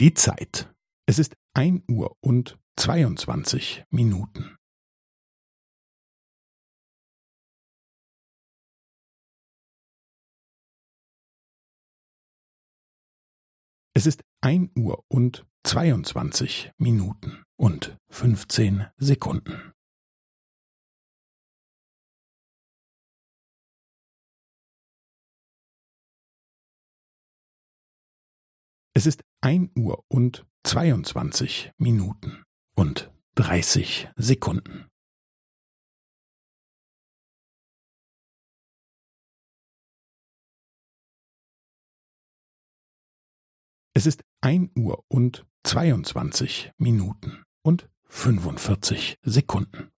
Die Zeit. Es ist ein Uhr und zweiundzwanzig Minuten. Es ist ein Uhr und zweiundzwanzig Minuten und fünfzehn Sekunden. Es ist ein Uhr und zweiundzwanzig Minuten und dreißig Sekunden. Es ist ein Uhr und zweiundzwanzig Minuten und fünfundvierzig Sekunden.